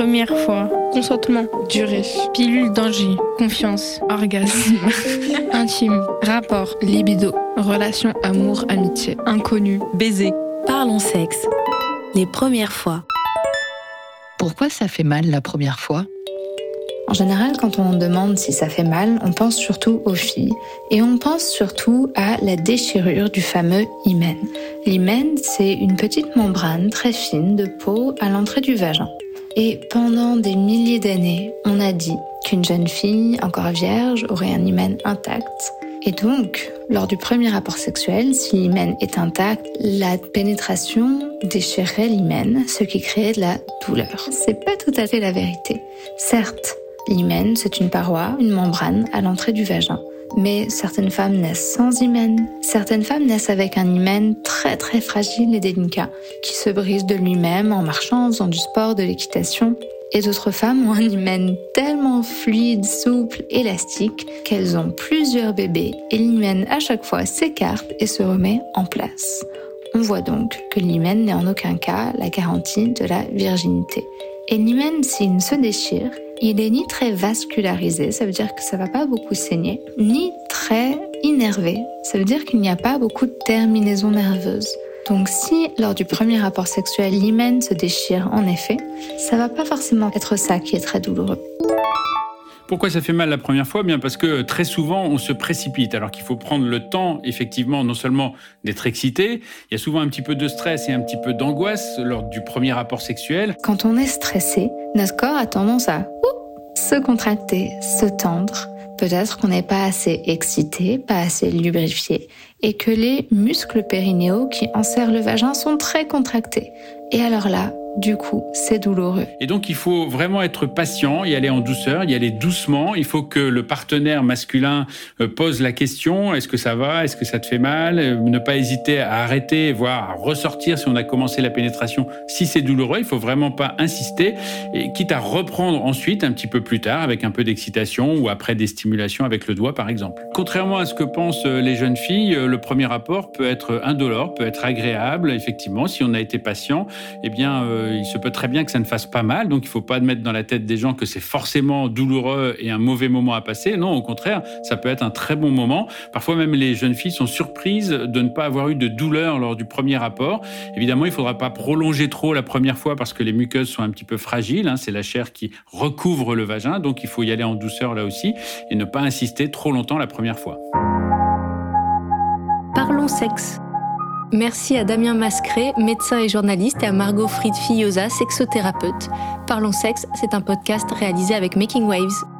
Première fois. Consentement. Durée. Pilule danger. Confiance. Orgasme. Intime. Rapport. Libido. Relation amour, amitié. Inconnu. Baiser. Parlons sexe. Les premières fois. Pourquoi ça fait mal la première fois? En général, quand on demande si ça fait mal, on pense surtout aux filles et on pense surtout à la déchirure du fameux hymen. L'hymen, c'est une petite membrane très fine de peau à l'entrée du vagin. Et pendant des milliers d'années, on a dit qu'une jeune fille encore vierge aurait un hymen intact. Et donc, lors du premier rapport sexuel, si l'hymen est intact, la pénétration déchirerait l'hymen, ce qui créait de la douleur. C'est pas tout à fait la vérité. Certes, l'hymen, c'est une paroi, une membrane à l'entrée du vagin. Mais certaines femmes naissent sans hymen. Certaines femmes naissent avec un hymen très très fragile et délicat, qui se brise de lui-même en marchant, en faisant du sport, de l'équitation. Et d'autres femmes ont un hymen tellement fluide, souple, élastique, qu'elles ont plusieurs bébés et l'hymen à chaque fois s'écarte et se remet en place. On voit donc que l'hymen n'est en aucun cas la garantie de la virginité. Et l'hymen, s'il se déchire, il est ni très vascularisé, ça veut dire que ça va pas beaucoup saigner, ni très innervé, ça veut dire qu'il n'y a pas beaucoup de terminaisons nerveuses. Donc si lors du premier rapport sexuel l'hymen se déchire en effet, ça va pas forcément être ça qui est très douloureux. Pourquoi ça fait mal la première fois? Bien parce que très souvent on se précipite, alors qu'il faut prendre le temps, effectivement, non seulement d'être excité, il y a souvent un petit peu de stress et un petit peu d'angoisse lors du premier rapport sexuel. Quand on est stressé, notre corps a tendance à se contracter, se tendre. Peut-être qu'on n'est pas assez excité, pas assez lubrifié, et que les muscles périnéaux qui enserrent le vagin sont très contractés. Et alors là, du coup, c'est douloureux. Et donc, il faut vraiment être patient, y aller en douceur, y aller doucement. Il faut que le partenaire masculin euh, pose la question est-ce que ça va Est-ce que ça te fait mal euh, Ne pas hésiter à arrêter, voire à ressortir si on a commencé la pénétration. Si c'est douloureux, il faut vraiment pas insister, quitte à reprendre ensuite un petit peu plus tard avec un peu d'excitation ou après des stimulations avec le doigt, par exemple. Contrairement à ce que pensent euh, les jeunes filles, le premier rapport peut être indolore, peut être agréable. Effectivement, si on a été patient, eh bien il se peut très bien que ça ne fasse pas mal. Donc, il ne faut pas mettre dans la tête des gens que c'est forcément douloureux et un mauvais moment à passer. Non, au contraire, ça peut être un très bon moment. Parfois, même les jeunes filles sont surprises de ne pas avoir eu de douleur lors du premier rapport. Évidemment, il ne faudra pas prolonger trop la première fois parce que les muqueuses sont un petit peu fragiles. Hein. C'est la chair qui recouvre le vagin. Donc, il faut y aller en douceur là aussi et ne pas insister trop longtemps la première fois. Parlons sexe. Merci à Damien Mascré, médecin et journaliste, et à Margot Fried-Fillosa, sexothérapeute. Parlons sexe, c'est un podcast réalisé avec Making Waves.